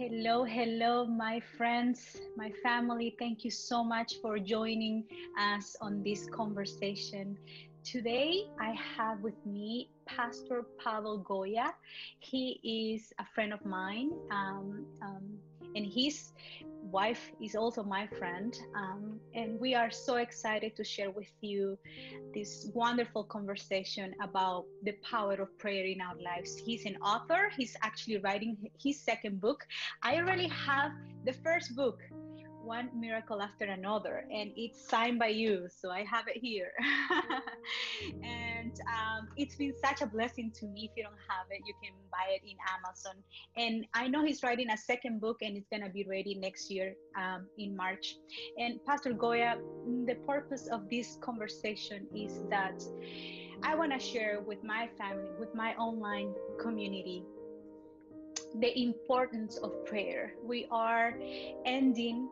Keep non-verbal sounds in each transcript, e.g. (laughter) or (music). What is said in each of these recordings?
Hello, hello, my friends, my family. Thank you so much for joining us on this conversation. Today, I have with me Pastor Pavel Goia. He is a friend of mine, um, um, and his wife is also my friend. Um, and we are so excited to share with you this wonderful conversation about the power of prayer in our lives. He's an author, he's actually writing his second book. I already have the first book one miracle after another and it's signed by you so i have it here. (laughs) And um, it's been such a blessing to me. If you don't have it you can buy it in amazon. And i know he's writing a second book and it's going to be ready next year um, in march. And pastor goia the purpose of this conversation is that i want to share with my family with my online community the importance of prayer. We are ending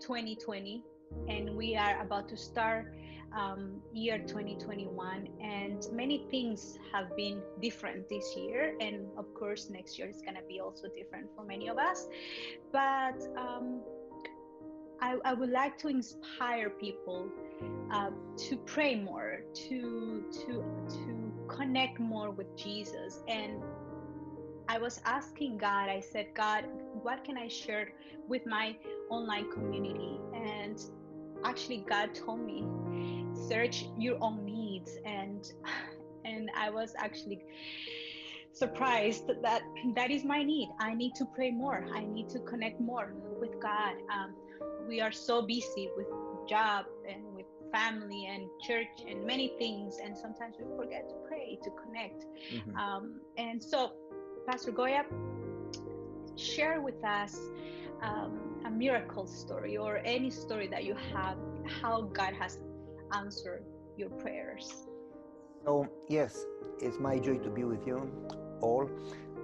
2020 and we are about to start um, year 2021 and many things have been different this year and of course next year is going to be also different for many of us. But um, I, I, would like to inspire people uh, to pray more to to to connect more with jesus. And i was asking god i said god what can i share with my online community and actually god told me search your own needs and (laughs) and i was actually surprised that that is my need. I need to pray more. I need to connect more with god. Um, we are so busy with job and with family and church and many things and sometimes we forget to pray to connect. Mm-hmm. um, and so pastor goia share with us um, a miracle story or any story that you have, how God has answered your prayers. So, yes, it's my joy to be with you all.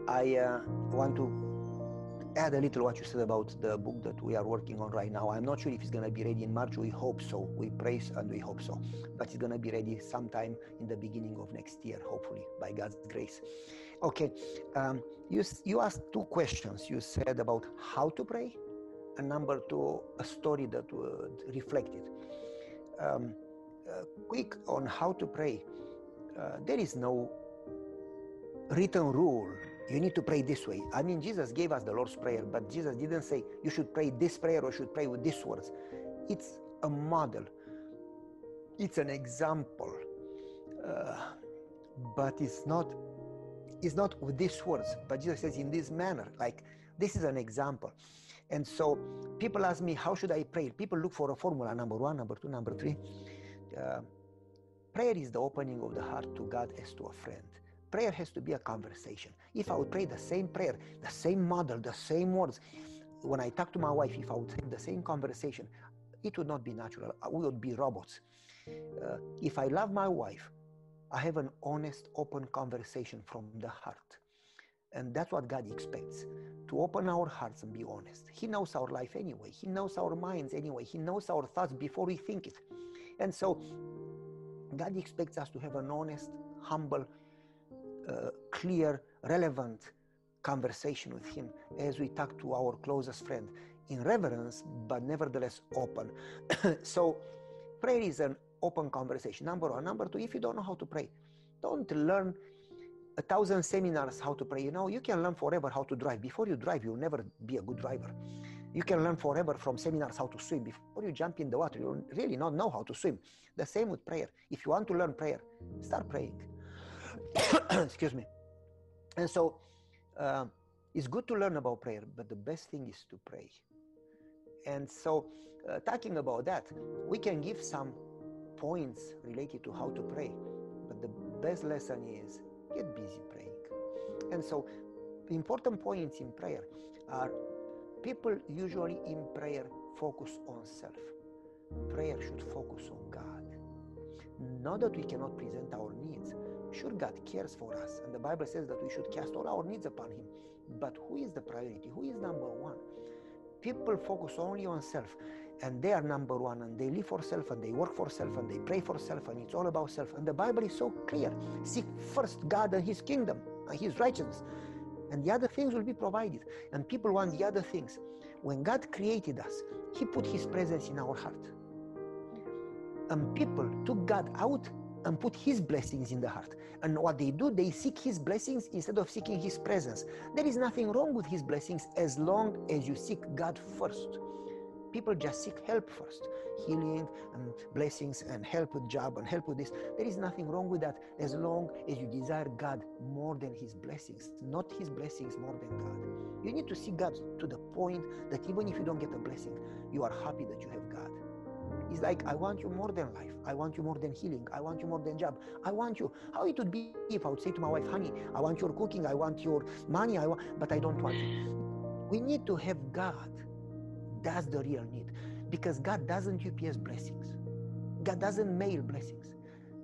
I uh, want to add a little what you said about the book that we are working on right now. I'm not sure if it's going to be ready in March. We hope so. We praise and we hope so. But it's going to be ready sometime in the beginning of next year, hopefully, by God's grace. Okay, um, you, you asked two questions. You said about how to pray, and number two, a story that would reflect it. Um, uh, quick on how to pray. Uh, there is no written rule you need to pray this way. I mean, Jesus gave us the Lord's Prayer, but Jesus didn't say you should pray this prayer or should pray with these words. It's a model, it's an example, uh, but it's not. It's not with these words, but Jesus says in this manner. Like this is an example, and so people ask me, how should I pray? People look for a formula: number one, number two, number three. Uh, prayer is the opening of the heart to God as to a friend prayer has to be a conversation. If I would pray the same prayer, the same model, the same words, when I talk to my wife, if I would have the same conversation, it would not be natural. We would be robots. Uh, if I love my wife, I have an honest, open conversation from the heart. And that's what God expects to open our hearts and be honest. He knows our life anyway, He knows our minds anyway, He knows our thoughts before we think it. And so, God expects us to have an honest, humble, uh, clear, relevant conversation with Him as we talk to our closest friend in reverence, but nevertheless open. (coughs) so, prayer is an open conversation. Number one. Number two, if you don't know how to pray, don't learn a thousand seminars how to pray. You know, you can learn forever how to drive. Before you drive, you'll never be a good driver. You can learn forever from seminars how to swim. Before you jump in the water, you'll really not know how to swim. The same with prayer. If you want to learn prayer, start praying. (coughs) Excuse me. And so uh, it's good to learn about prayer, but the best thing is to pray. And so, uh, talking about that, we can give some points related to how to pray, but the best lesson is get busy praying. And so, important points in prayer are people usually in prayer focus on self. Prayer should focus on God. Not that we cannot present our needs, Sure, God cares for us, and the Bible says that we should cast all our needs upon Him. But who is the priority? Who is number one? People focus only on self, and they are number one, and they live for self, and they work for self, and they pray for self, and it's all about self. And the Bible is so clear seek first God and His kingdom and His righteousness. and the other things will be provided. And people want the other things. When God created us, He put His presence in our heart. And people took God out and put His blessings in the heart. And what they do, they seek His blessings instead of seeking His presence. There is nothing wrong with His blessings as long as you seek God first. People just seek help first healing and blessings and help with job and help with this. There is nothing wrong with that as long as you desire God more than His blessings, not His blessings more than God. You need to see God to the point that even if you don't get a blessing, you are happy that you have God. It's like, I want you more than life. I want you more than healing. I want you more than job. I want you. How it would be if I would say to my wife, honey, I want your cooking. I want your money. I want, but I don't want you. We need to have God that's the real need. Because God doesn't UPS blessings. God doesn't mail blessings.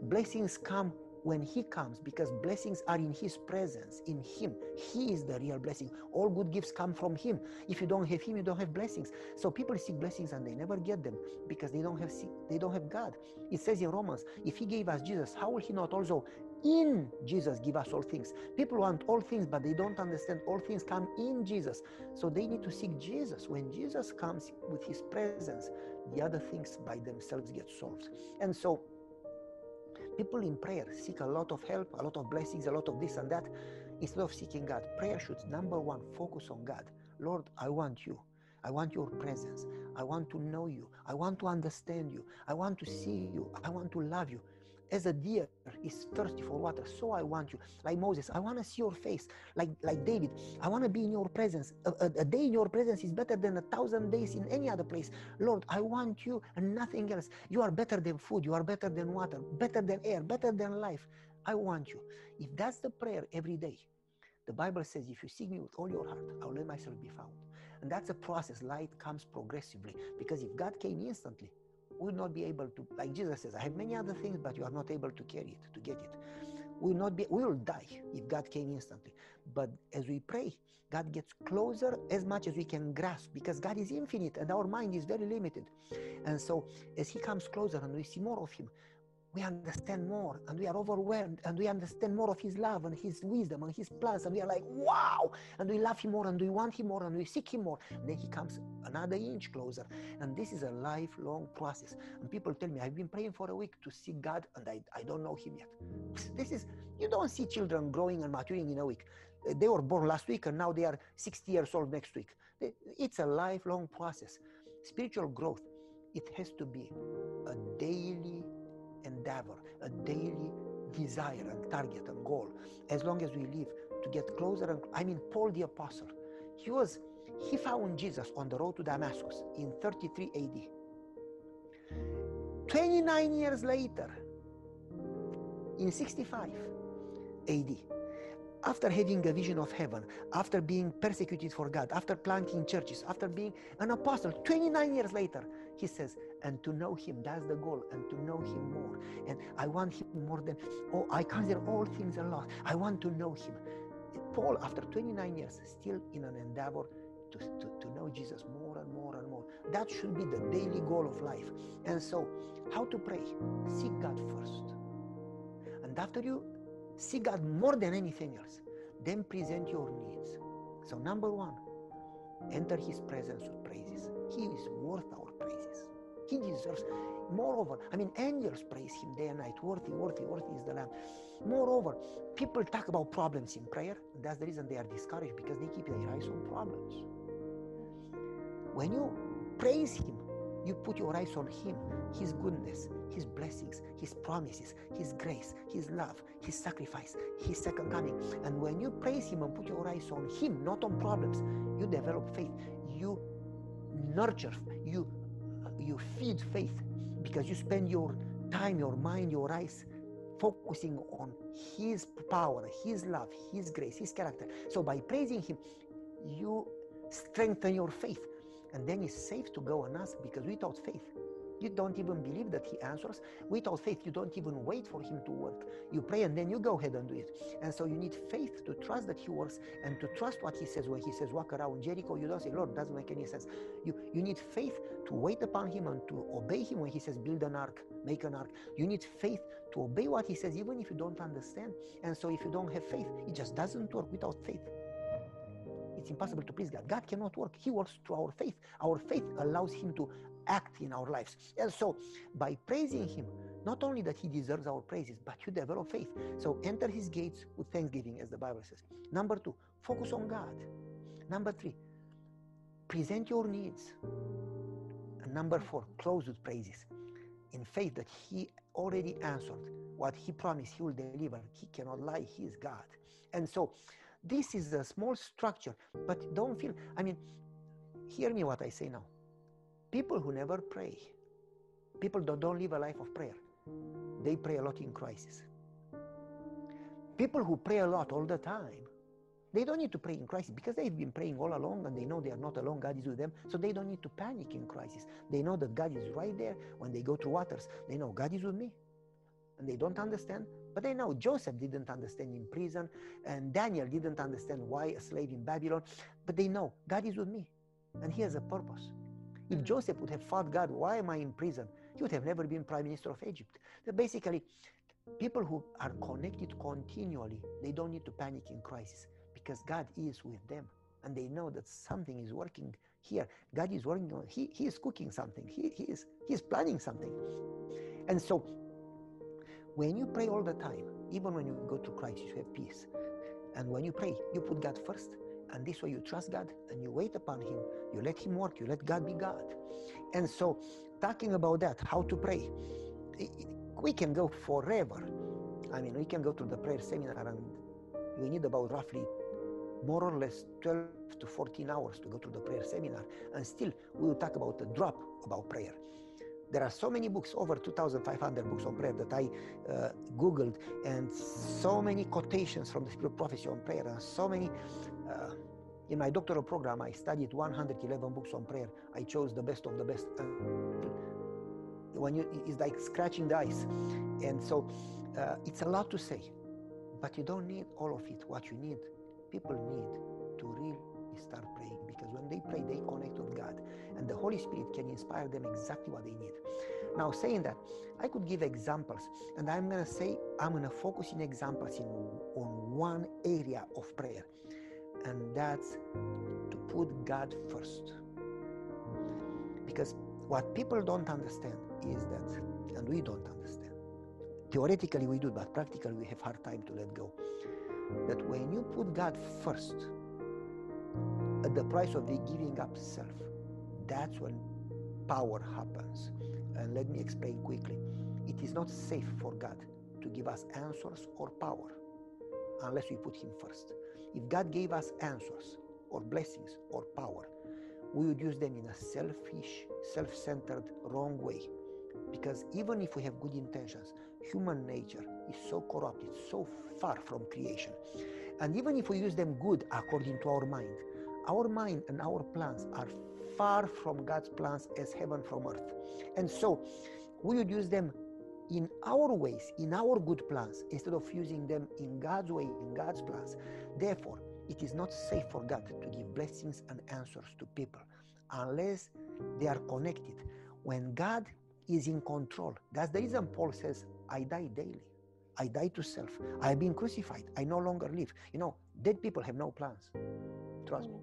Blessings come when He comes because blessings are in His presence, in Him. He is the real blessing. All good gifts come from Him. If you don't have Him, you don't have blessings. So people seek blessings and they never get them because they don't have they don't have God. It says in Romans, if He gave us Jesus, how will He not also in Jesus give us all things. People want all things, but they don't understand all things come in Jesus. So they need to seek Jesus. When Jesus comes with his presence, the other things by themselves get solved. And so people in prayer seek a lot of help, a lot of blessings, a lot of this and that. Instead of seeking God, prayer should number one focus on God. Lord, I want you. I want your presence. I want to know you. I want to understand you. I want to see you. I want to love you as a deer is thirsty for water, so I want you. Like Moses, I want to see your face. Like like David, I want to be in your presence. A, a, a, day in your presence is better than a thousand days in any other place. Lord, I want you and nothing else. You are better than food. You are better than water, better than air, better than life. I want you. If that's the prayer every day, the Bible says, if you seek me with all your heart, I'll let myself be found. And that's a process. Light comes progressively. Because if God came instantly, will not be able to, like Jesus says, I have many other things, but you are not able to carry it, to get it. We will not be, we will die if God came instantly. But as we pray, God gets closer as much as we can grasp because God is infinite and our mind is very limited. And so as He comes closer and we see more of Him, we understand more and we are overwhelmed and we understand more of his love and his wisdom and his plans and we are like wow! And we love him more and we want him more and we seek him more. And then he comes another inch closer. And this is a lifelong process. And people tell me i've been praying for a week to see god and i, I don't know him yet. (laughs) This is you don't see children growing and maturing in a week. Uh, they were born last week and now they are 60 years old next week. It's a lifelong process. Spiritual growth it has to be a daily endeavor, a daily desire and target and goal. As long as we live to get closer and I mean Paul the apostle, he was he found Jesus on the road to Damascus in 33 AD. 29 years later, in 65 AD, after having a vision of heaven, after being persecuted for God, after planting churches, after being an apostle, 29 years later, he says, and to know him, that's the goal, and to know him more. And I want him more than, oh, I consider all things a lot. I want to know him. Paul, after 29 years, still in an endeavor to, to, to know Jesus more and more and more. That should be the daily goal of life. And so, how to pray? Seek God first. And after you seek God more than anything else, then present your needs. So, number one, enter his presence with praises. He is worth our praises. He deserves. Moreover, I mean, angels praise him day and night. Worthy, worthy, worthy is the Lamb. Moreover, people talk about problems in prayer. That's the reason they are discouraged because they keep their eyes on problems. When you praise him, you put your eyes on him, his goodness, his blessings, his promises, his grace, his love, his sacrifice, his second coming. And when you praise him and put your eyes on him, not on problems, you develop faith. You nurture, you you feed faith because you spend your time, your mind, your eyes focusing on His power, His love, His grace, His character. So by praising Him, you strengthen your faith. And then it's safe to go and ask because without faith, you don't even believe that He answers. Without faith, you don't even wait for Him to work. You pray and then you go ahead and do it. And so you need faith to trust that He works and to trust what He says. When He says, walk around Jericho, you don't say, Lord, doesn't make any sense. You, you need faith to wait upon Him and to obey Him when He says, build an ark, make an ark. You need faith to obey what He says, even if you don't understand. And so if you don't have faith, it just doesn't work without faith. It's impossible to please God. God cannot work. He works through our faith. Our faith allows Him to act in our lives. And so, by praising Him, not only that He deserves our praises, but you develop faith. So, enter His gates with thanksgiving, as the Bible says. Number two, focus on God. Number three, present your needs. And number four, close with praises in faith that He already answered what He promised He will deliver. He cannot lie, He is God. And so, this is a small structure, but don't feel, I mean, hear me what I say now. People who never pray, people that don't live a life of prayer, they pray a lot in crisis. People who pray a lot all the time, they don't need to pray in crisis because they've been praying all along and they know they are not alone. God is with them. So they don't need to panic in crisis. They know that God is right there when they go through waters. They know God is with me. And they don't understand, but they know Joseph didn't understand in prison and Daniel didn't understand why a slave in Babylon. But they know God is with me and He has a purpose. If mm. Joseph would have fought God, why am I in prison? He would have never been prime minister of Egypt. So basically, people who are connected continually, they don't need to panic in crisis because God is with them and they know that something is working here. God is working on, he, he is cooking something, he, he, is, he is planning something. And so when you pray all the time, even when you go through crisis, you have peace. And when you pray, you put God first. And this way you trust God and you wait upon Him. You let Him work. You let God be God. And so, talking about that, how to pray, we can go forever. I mean, we can go to the prayer seminar and we need about roughly more or less 12 to 14 hours to go to the prayer seminar. And still, we will talk about a drop about prayer. There are so many books, over 2,500 books on prayer that I uh, Googled, and so many quotations from the Spirit Prophecy on prayer, and so many. Uh, in my doctoral program, I studied 111 books on prayer. I chose the best of the best. When you, it's like scratching the ice. And so uh, it's a lot to say, but you don't need all of it. What you need, people need to really start praying because when they pray, they connect with God and the Holy Spirit can inspire them exactly what they need. Now, saying that, I could give examples, and I'm going to say I'm going to focus in examples in, on one area of prayer, and that's to put God first. Because what people don't understand is that, and we don't understand, theoretically we do, but practically we have hard time to let go, that when you put God first, at the price of the giving up self, that's when power happens. And let me explain quickly. It is not safe for God to give us answers or power unless we put Him first. If God gave us answers or blessings or power, we would use them in a selfish, self centered, wrong way. Because even if we have good intentions, human nature is so corrupted, so far from creation. And even if we use them good according to our mind, our mind and our plans are far from God's plans as heaven from earth. And so we would use them in our ways, in our good plans, instead of using them in God's way, in God's plans. Therefore, it is not safe for God to give blessings and answers to people unless they are connected. When God is in control, that's the reason Paul says, I die daily. I die to self. I have been crucified. I no longer live. You know, dead people have no plans. Trust me.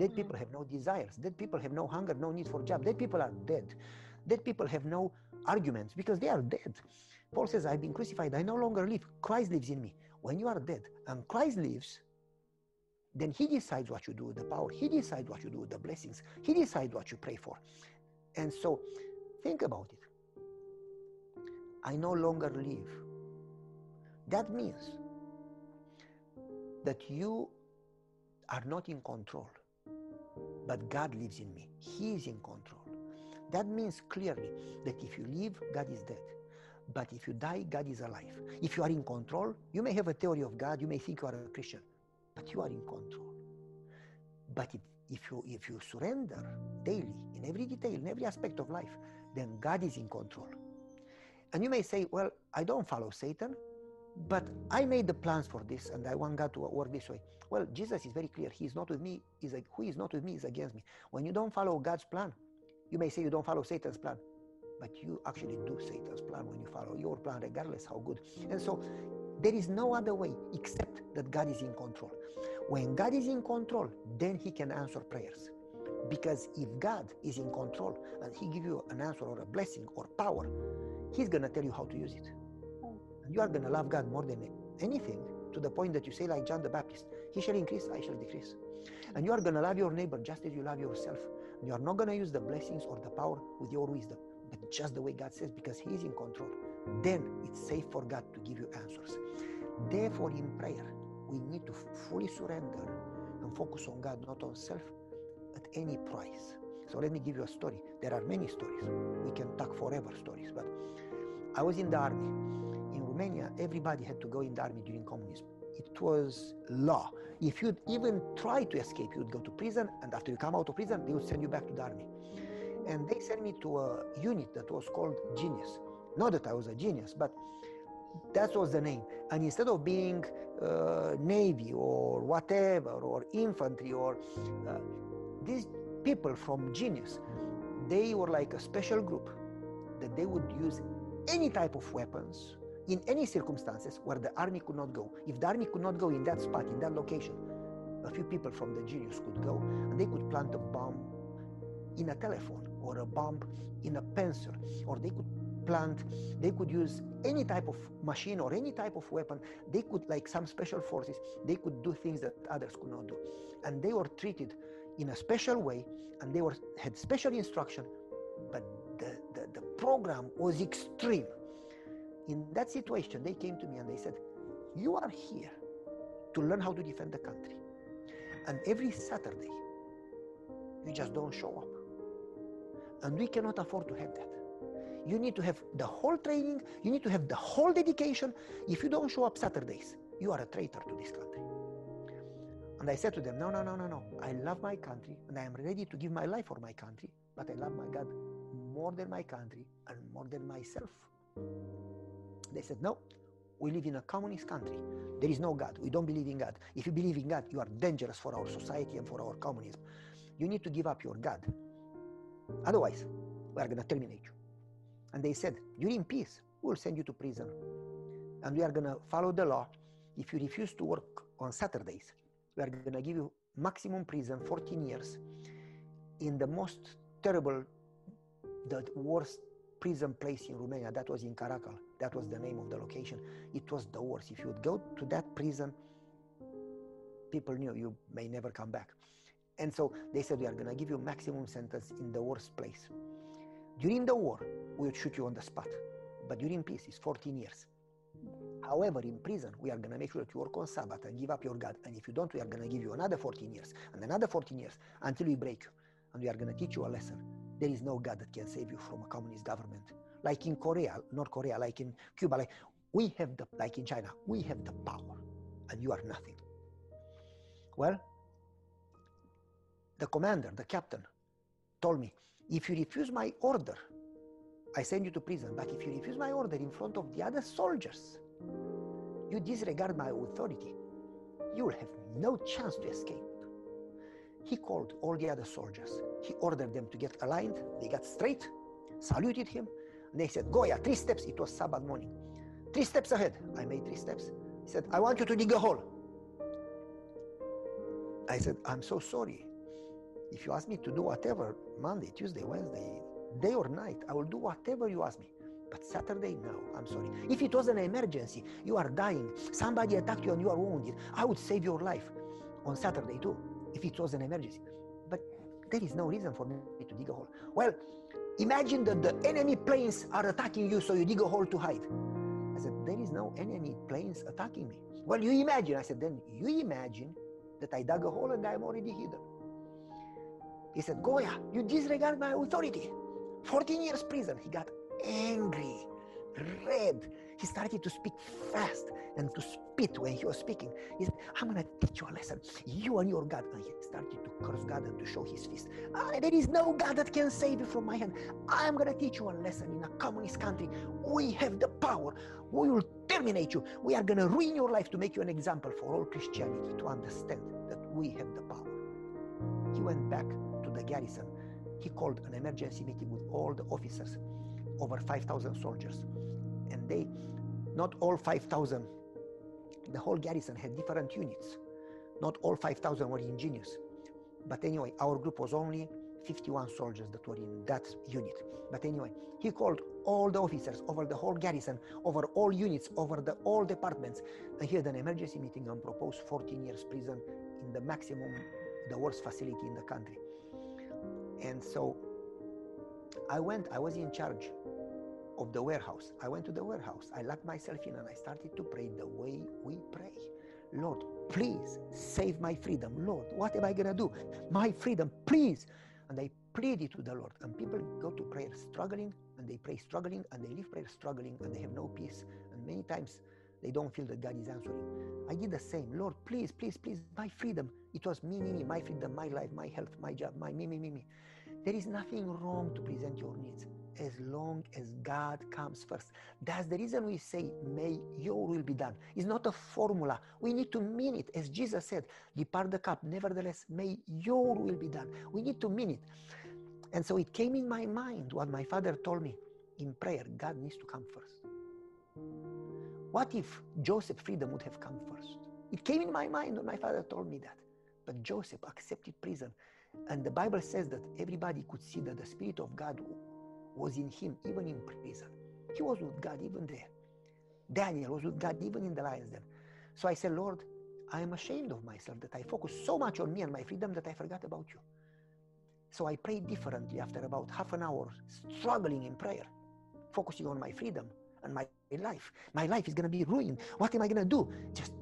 Dead mm-hmm. people have no desires. Dead people have no hunger, no need for job. Dead people are dead. Dead people have no arguments because they are dead. Paul says, I've been crucified. I no longer live. Christ lives in me. When you are dead and Christ lives, then he decides what you do with the power. He decides what you do with the blessings. He decides what you pray for. And so think about it. I no longer live. That means that you are not in control but God lives in me. He is in control. That means clearly that if you live, God is dead. But if you die, God is alive. If you are in control, you may have a theory of God, you may think you are a Christian, but you are in control. But if, if, you, if you surrender daily, in every detail, in every aspect of life, then God is in control. And you may say, well, I don't follow Satan, but I made the plans for this and I want God to work this way. Well, Jesus is very clear. He is not with me. Is like, who is not with me is against me. When you don't follow God's plan, you may say you don't follow Satan's plan. but you actually do Satan's plan when you follow your plan, regardless how good. And so there is no other way except that God is in control. When God is in control, then He can answer prayers. Because if God is in control and He give you an answer or a blessing or power, He's gonna tell you how to use it. You are gonna love God more than anything to the point that you say, like John the Baptist, He shall increase, I shall decrease. And you are gonna love your neighbor just as you love yourself. And you are not gonna use the blessings or the power with your wisdom, but just the way God says, because He is in control. Then it's safe for God to give you answers. Therefore, in prayer, we need to fully surrender and focus on God, not on self, at any price. So let me give you a story. There are many stories. We can talk forever stories, but I was in the army. Romania, everybody had to go in the army during communism. It was law. If you'd even try to escape, you'd go to prison, and after you come out of prison, they would send you back to the army. And they sent me to a unit that was called Genius. Not that I was a genius, but that was the name. And instead of being uh, Navy or whatever, or infantry, or uh, these people from Genius, they were like a special group that they would use any type of weapons in any circumstances where the army could not go. If the army could not go in that spot, in that location, a few people from the Genius could go and they could plant a bomb in a telephone or a bomb in a pencil, or they could plant, they could use any type of machine or any type of weapon. They could, like some special forces, they could do things that others could not do. And they were treated in a special way and they were had special instruction, but the, the, the program was extreme. In that situation, they came to me and they said, You are here to learn how to defend the country. And every Saturday, you just don't show up. And we cannot afford to have that. You need to have the whole training, you need to have the whole dedication. If you don't show up Saturdays, you are a traitor to this country. And I said to them, No, no, no, no, no. I love my country and I am ready to give my life for my country, but I love my God more than my country and more than myself. They said, No, we live in a communist country. There is no God. We don't believe in God. If you believe in God, you are dangerous for our society and for our communism. You need to give up your God. Otherwise, we are going to terminate you. And they said, During peace, we'll send you to prison. And we are going to follow the law. If you refuse to work on Saturdays, we are going to give you maximum prison, 14 years, in the most terrible, the worst prison place in Romania. That was in Caracal. That was the name of the location. It was the worst. If you would go to that prison, people knew you may never come back. And so they said, We are going to give you maximum sentence in the worst place. During the war, we would shoot you on the spot. But during peace, it's 14 years. However, in prison, we are going to make sure that you work on Sabbath and give up your God. And if you don't, we are going to give you another 14 years and another 14 years until we break you. And we are going to teach you a lesson. There is no God that can save you from a communist government. Like in Korea, North Korea, like in Cuba, like we have the, like in China, we have the power and you are nothing. Well, the commander, the captain, told me, if you refuse my order, I send you to prison. But if you refuse my order in front of the other soldiers, you disregard my authority, you will have no chance to escape. He called all the other soldiers. He ordered them to get aligned. They got straight, saluted him. And they said, Goia, three steps. It was Sabbath morning. Three steps ahead. I made three steps. He said, I want you to dig a hole. I said, I'm so sorry. If you ask me to do whatever, Monday, Tuesday, Wednesday, day or night, I will do whatever you ask me. But Saturday, no, I'm sorry. If it was an emergency, you are dying, somebody attacked you and you are wounded, I would save your life on Saturday too, if it was an emergency. But there is no reason for me to dig a hole. Well, imagine that the enemy planes are attacking you, so you dig a hole to hide. I said, There is no enemy planes attacking me. Well, you imagine. I said, Then you imagine that I dug a hole and I'm already hidden. He said, Goia, you disregard my authority. 14 years prison. He got angry, red. He started to speak fast and to spit when he was speaking. He said, I'm going to teach you a lesson. You and your God. And he started to curse God and to show his fist. Ah, there is no God that can save you from my hand. I'm going to teach you a lesson in a communist country. We have the power. We will terminate you. We are going to ruin your life to make you an example for all Christianity to understand that we have the power. He went back to the garrison he called an emergency meeting with all the officers. over 5,000 soldiers. And they, not all 5,000, the whole garrison had different units. Not all 5,000 were engineers. But anyway, our group was only 51 soldiers that were in that unit. But anyway, he called all the officers over the whole garrison, over all units, over the all departments, and he had an emergency meeting and proposed 14 years prison in the maximum, the worst facility in the country. And so I went, I was in charge of the warehouse. I went to the warehouse. I locked myself in and I started to pray the way we pray. Lord, please save my freedom. Lord, what am I going to do? My freedom, please. And I pleaded to the Lord. And people go to prayer struggling and they pray struggling and they leave prayer struggling and they have no peace. And many times they don't feel that God is answering. I did the same. Lord, please, please, please, my freedom. It was me, me, me, my freedom, my life, my health, my job, my me, me, me, me. There is nothing wrong to present your needs as long as God comes first. That's the reason we say, May your will be done. It's not a formula. We need to mean it. As Jesus said, Depart the cup. Nevertheless, may your will be done. We need to mean it. And so it came in my mind what my father told me in prayer God needs to come first. What if Joseph freedom would have come first? It came in my mind when my father told me that. But Joseph accepted prison. And the Bible says that everybody could see that the Spirit of God was in him, even in prison. He was with God even there. Daniel was with God even in the lion's den. So I said, Lord, I am ashamed of myself that I focused so much on me and my freedom that I forgot about you. So I prayed differently after about half an hour, struggling in prayer, focusing on my freedom and my life. My life is going to be ruined. What am I going to do? Just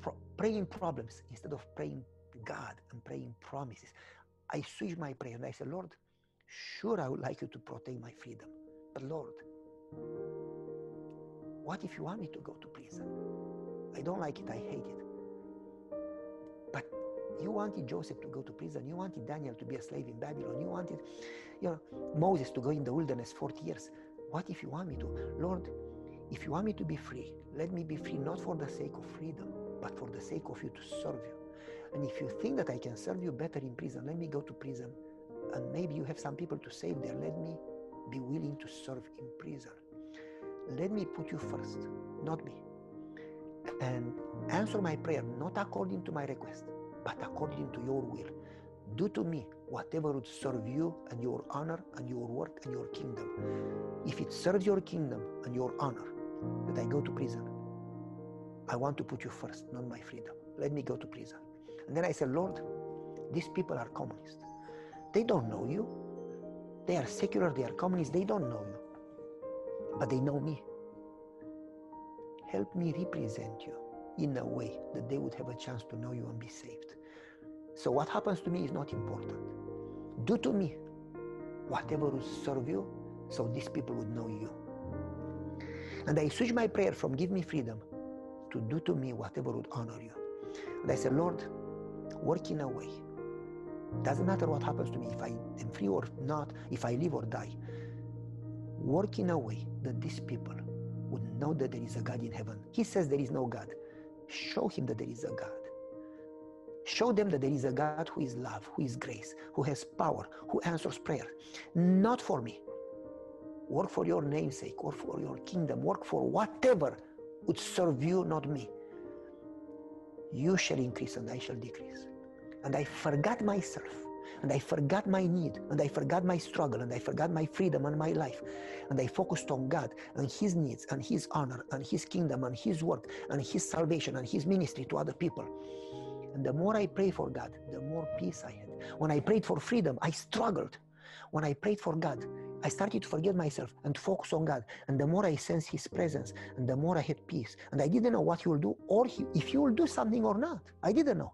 pro- praying problems instead of praying God and praying promises. I switched my prayer and I said, Lord, sure I would like you to protect my freedom. But Lord, what if you want me to go to prison? I don't like it, I hate it. But you wanted Joseph to go to prison, you wanted Daniel to be a slave in Babylon, you wanted you know, Moses to go in the wilderness 40 years. What if you want me to? Lord, if you want me to be free, let me be free not for the sake of freedom, but for the sake of you to serve you. And if you think that I can serve you better in prison, let me go to prison. And maybe you have some people to save there. Let me be willing to serve in prison. Let me put you first, not me. And answer my prayer not according to my request, but according to your will. Do to me whatever would serve you and your honor and your work and your kingdom. If it serves your kingdom and your honor that I go to prison, I want to put you first, not my freedom. Let me go to prison. And then I said, Lord, these people are communists. They don't know you. They are secular, they are communists, they don't know you. But they know me. Help me represent you in a way that they would have a chance to know you and be saved. So what happens to me is not important. Do to me whatever will serve you so these people would know you. And I switch my prayer from give me freedom to do to me whatever would honor you. And I said, Lord, work in a way. Doesn't matter what happens to me, if I am free or not, if I live or die. Work in a way that these people would know that there is a God in heaven. He says there is no God. Show him that there is a God. Show them that there is a God who is love, who is grace, who has power, who answers prayer. Not for me. Work for your namesake, work for your kingdom, work for whatever would serve you, not me. You shall increase and I shall decrease. And I forgot myself, and I forgot my need, and I forgot my struggle, and I forgot my freedom and my life. And I focused on God and His needs, and His honor, and His kingdom, and His work, and His salvation, and His ministry to other people. And the more I pray for God, the more peace I had. When I prayed for freedom, I struggled. When I prayed for God, I started to forget myself and focus on God. And the more I sensed His presence, and the more I had peace. And I didn't know what He will do, or he, if He will do something or not. I didn't know.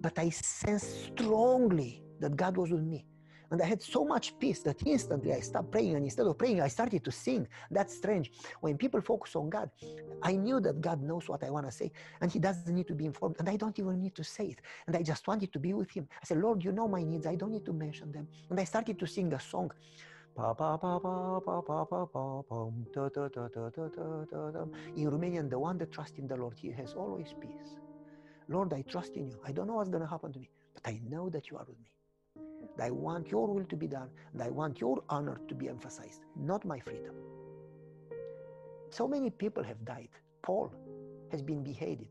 But I sensed strongly that God was with me. And I had so much peace that instantly I stopped praying. And instead of praying, I started to sing. That's strange. When people focus on God, I knew that God knows what I want to say. And He doesn't need to be informed. And I don't even need to say it. And I just wanted to be with Him. I said, Lord, you know my needs. I don't need to mention them. And I started to sing a song. In Romanian, the one that trusts in the Lord, he has always peace. Lord, I trust in you. I don't know what's going to happen to me, but I know that you are with me. I want your will to be done, and I want your honor to be emphasized, not my freedom. So many people have died. Paul has been beheaded.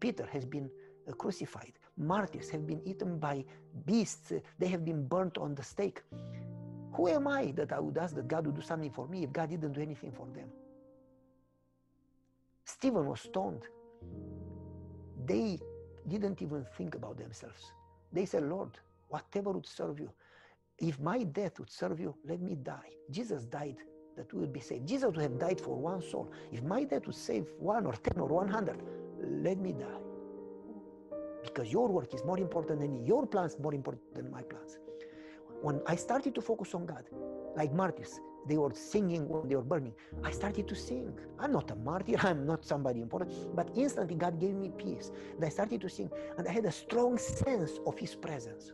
Peter has been uh, crucified. Martyrs have been eaten by beasts. They have been burnt on the stake. Who am I that I would ask that God would do something for me if God didn't do anything for them? Stephen was stoned. They didn't even think about themselves. They said, Lord, whatever would serve you. If my death would serve you, let me die. Jesus died that we would be saved. Jesus would have died for one soul. If my death would save one or ten or one hundred, let me die. Because your work is more important than. Your plans more important than my plans. When I started to focus on God, like martyrs, they were singing when they were burning. I started to sing. I'm not a martyr, (laughs) I'm not somebody important, but instantly God gave me peace. And I started to sing, and I had a strong sense of His presence.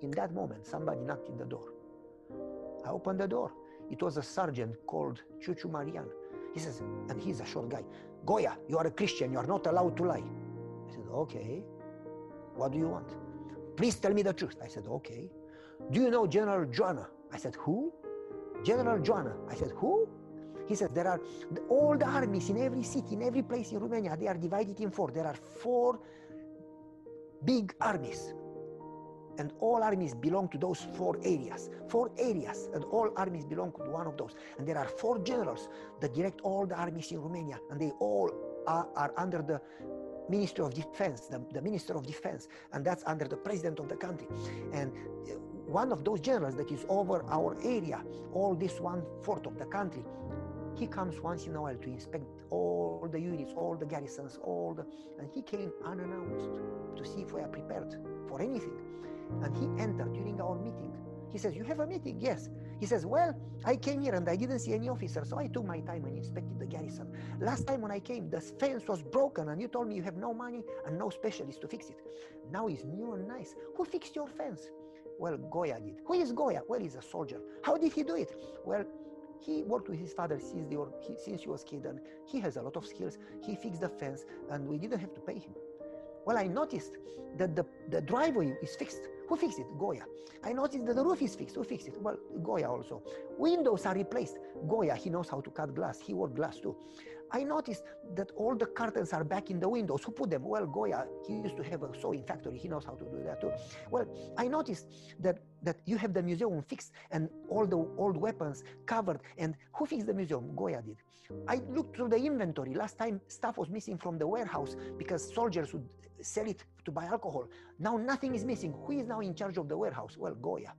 In that moment, somebody knocked in the door. I opened the door. It was a sergeant called Chuchu Marian. He says, and he's a short guy, Goia, you are a Christian, you are not allowed to lie. I said, okay. What do you want? Please tell me the truth. I said, okay. Do you know General Joanna? I said, who? General Joanna. I said, who? He says, there are all the armies in every city, in every place in Romania, they are divided in four. There are four big armies and all armies belong to those four areas. Four areas, and all armies belong to one of those. And there are four generals that direct all the armies in Romania, and they all are, are under the Ministry of Defense, the, the Minister of Defense, and that's under the President of the country. And one of those generals that is over our area, all this one fourth of the country, he comes once in a while to inspect all the units, all the garrisons, all the, and he came unannounced to see if we are prepared for anything. And he entered during our meeting. He says, You have a meeting? Yes. He says, Well, I came here and I didn't see any officer, so I took my time and inspected the garrison. Last time when I came, the fence was broken and you told me you have no money and no specialist to fix it. Now it's new and nice. Who fixed your fence? Well, Goia did. Who is Goia? Well, he's a soldier. How did he do it? Well, he worked with his father since, were, he, since he was kid and he has a lot of skills. He fixed the fence and we didn't have to pay him. Well, I noticed that the, the driveway is fixed. Who fixed it? Goia. I noticed that the roof is fixed. Who fixed it? Well, Goia also. Windows are replaced. Goia, he knows how to cut glass. He worked glass too. I noticed that all the curtains are back in the windows. Who put them? Well, Goia, he used to have a sewing factory. He knows how to do that too. Well, I noticed that, that you have the museum fixed and all the old weapons covered. And who fixed the museum? Goia did. I looked through the inventory. Last time stuff was missing from the warehouse because soldiers would sell it to buy alcohol. Now nothing is missing. Who is now in charge of the warehouse? Well, Goia.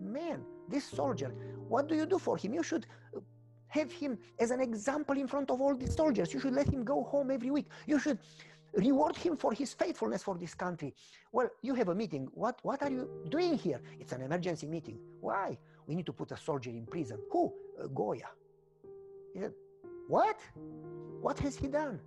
Man, this soldier, what do you do for him? You should have him as an example in front of all the soldiers. You should let him go home every week. You should reward him for his faithfulness for this country. Well, you have a meeting. What, what are you doing here? It's an emergency meeting. Why? We need to put a soldier in prison. Who? Uh, Goia. He said, What? What has he done?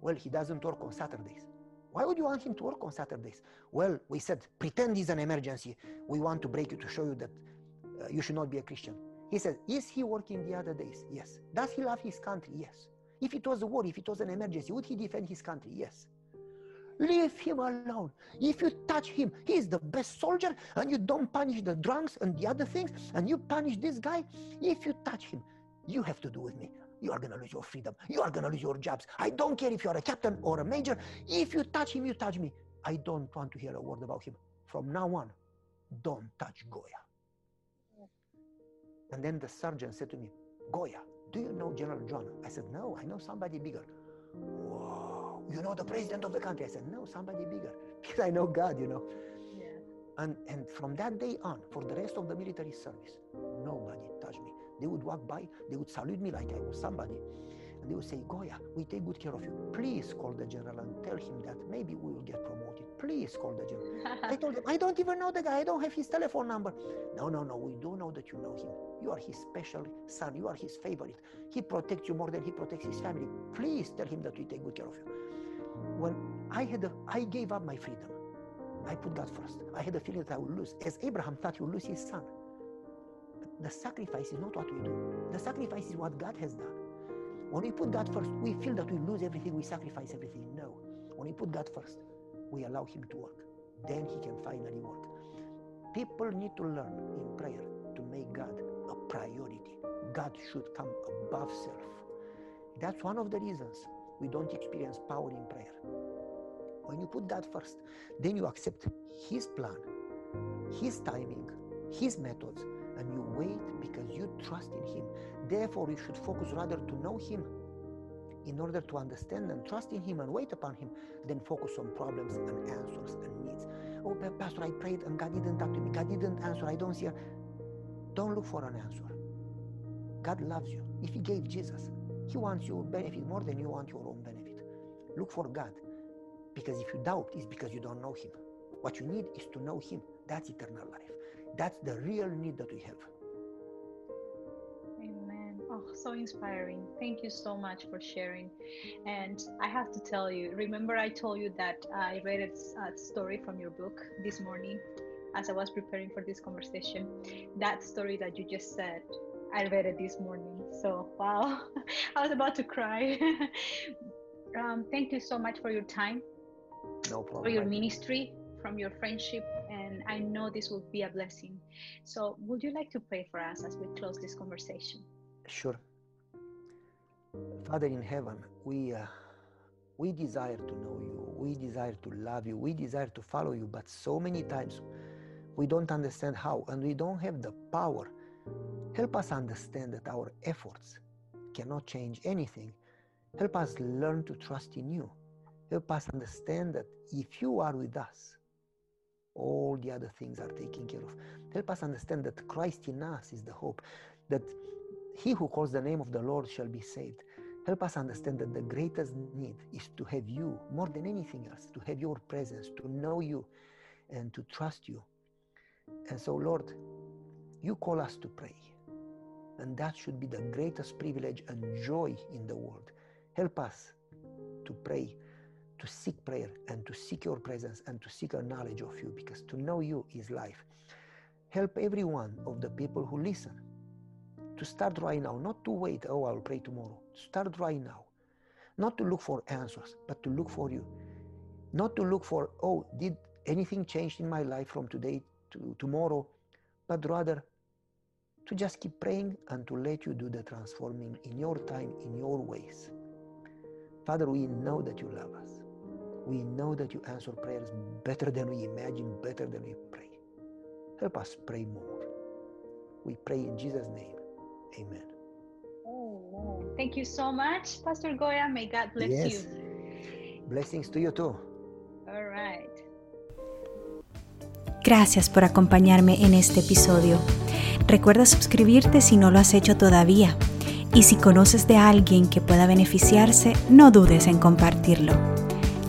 Well, he doesn't work on Saturdays. Why would you want him to work on Saturdays? Well, we said, pretend it's an emergency. We want to break you to show you that uh, you should not be a Christian. He says, Is he working the other days? Yes. Does he love his country? Yes. If it was a war, if it was an emergency, would he defend his country? Yes. Leave him alone. If you touch him, he is the best soldier, and you don't punish the drunks and the other things, and you punish this guy. If you touch him, you have to do with me you are going to lose your freedom. You are going to lose your jobs. I don't care if you are a captain or a major. If you touch him, you touch me. I don't want to hear a word about him. From now on, don't touch Goia. And then the sergeant said to me, Goia, do you know General John? I said, no, I know somebody bigger. Whoa, you know the president of the country? I said, no, somebody bigger. (laughs) Because I know God, you know. Yeah. And, and from that day on, for the rest of the military service, nobody touched me. They would walk by, they would salute me like I was somebody. And they would say, Goia, we take good care of you. Please call the general and tell him that maybe we will get promoted. Please call the general. (laughs) I told him, I don't even know the guy. I don't have his telephone number. No, no, no. We do know that you know him. You are his special son. You are his favorite. He protects you more than he protects his family. Please tell him that we take good care of you. When I had, a, I gave up my freedom. I put God first. I had a feeling that I would lose, as Abraham thought he would lose his son the sacrifice is not what we do. The sacrifice is what God has done. When we put God first, we feel that we lose everything, we sacrifice everything. No. When we put God first, we allow Him to work. Then He can finally work. People need to learn in prayer to make God a priority. God should come above self. That's one of the reasons we don't experience power in prayer. When you put God first, then you accept His plan, His timing, His methods, and you wait because you trust in Him. Therefore, you should focus rather to know Him in order to understand and trust in Him and wait upon Him than focus on problems and answers and needs. Oh, Pastor, I prayed and God didn't talk to me. God didn't answer. I don't see. A... Don't look for an answer. God loves you. If He gave Jesus, He wants your benefit more than you want your own benefit. Look for God. Because if you doubt, it's because you don't know Him. What you need is to know Him. That's eternal life. That's the real need that we have. Amen. Oh, so inspiring. Thank you so much for sharing. And I have to tell you, remember I told you that I read a story from your book this morning as I was preparing for this conversation. That story that you just said, I read it this morning. So, wow, (laughs) I was about to cry. (laughs) um, thank you so much for your time no problem. for your ministry, from your friendship, I know this will be a blessing. So, would you like to pray for us as we close this conversation? Sure. Father in heaven, we uh, we desire to know you. We desire to love you. We desire to follow you, but so many times we don't understand how, and we don't have the power. Help us understand that our efforts cannot change anything. Help us learn to trust in you. Help us understand that if you are with us, all the other things are taken care of. Help us understand that Christ in us is the hope, that he who calls the name of the Lord shall be saved. Help us understand that the greatest need is to have you more than anything else, to have your presence, to know you, and to trust you. And so, Lord, you call us to pray. And that should be the greatest privilege and joy in the world. Help us to pray to seek prayer and to seek your presence and to seek a knowledge of you because to know you is life. Help every one of the people who listen to start right now, not to wait, oh, I'll pray tomorrow. Start right now. Not to look for answers, but to look for you. Not to look for, oh, did anything change in my life from today to tomorrow, but rather to just keep praying and to let you do the transforming in your time, in your ways. Father, we know that you love us we know that you answer prayers better than we imagine, better than we pray. Help us pray more. We pray in Jesus' name. Amen. Oh, thank you so much, Pastor Goya. May God bless yes. you. Blessings to you too. All right. Gracias por acompañarme en este episodio. Recuerda suscribirte si no lo has hecho todavía. Y si conoces de alguien que pueda beneficiarse, no dudes en compartirlo.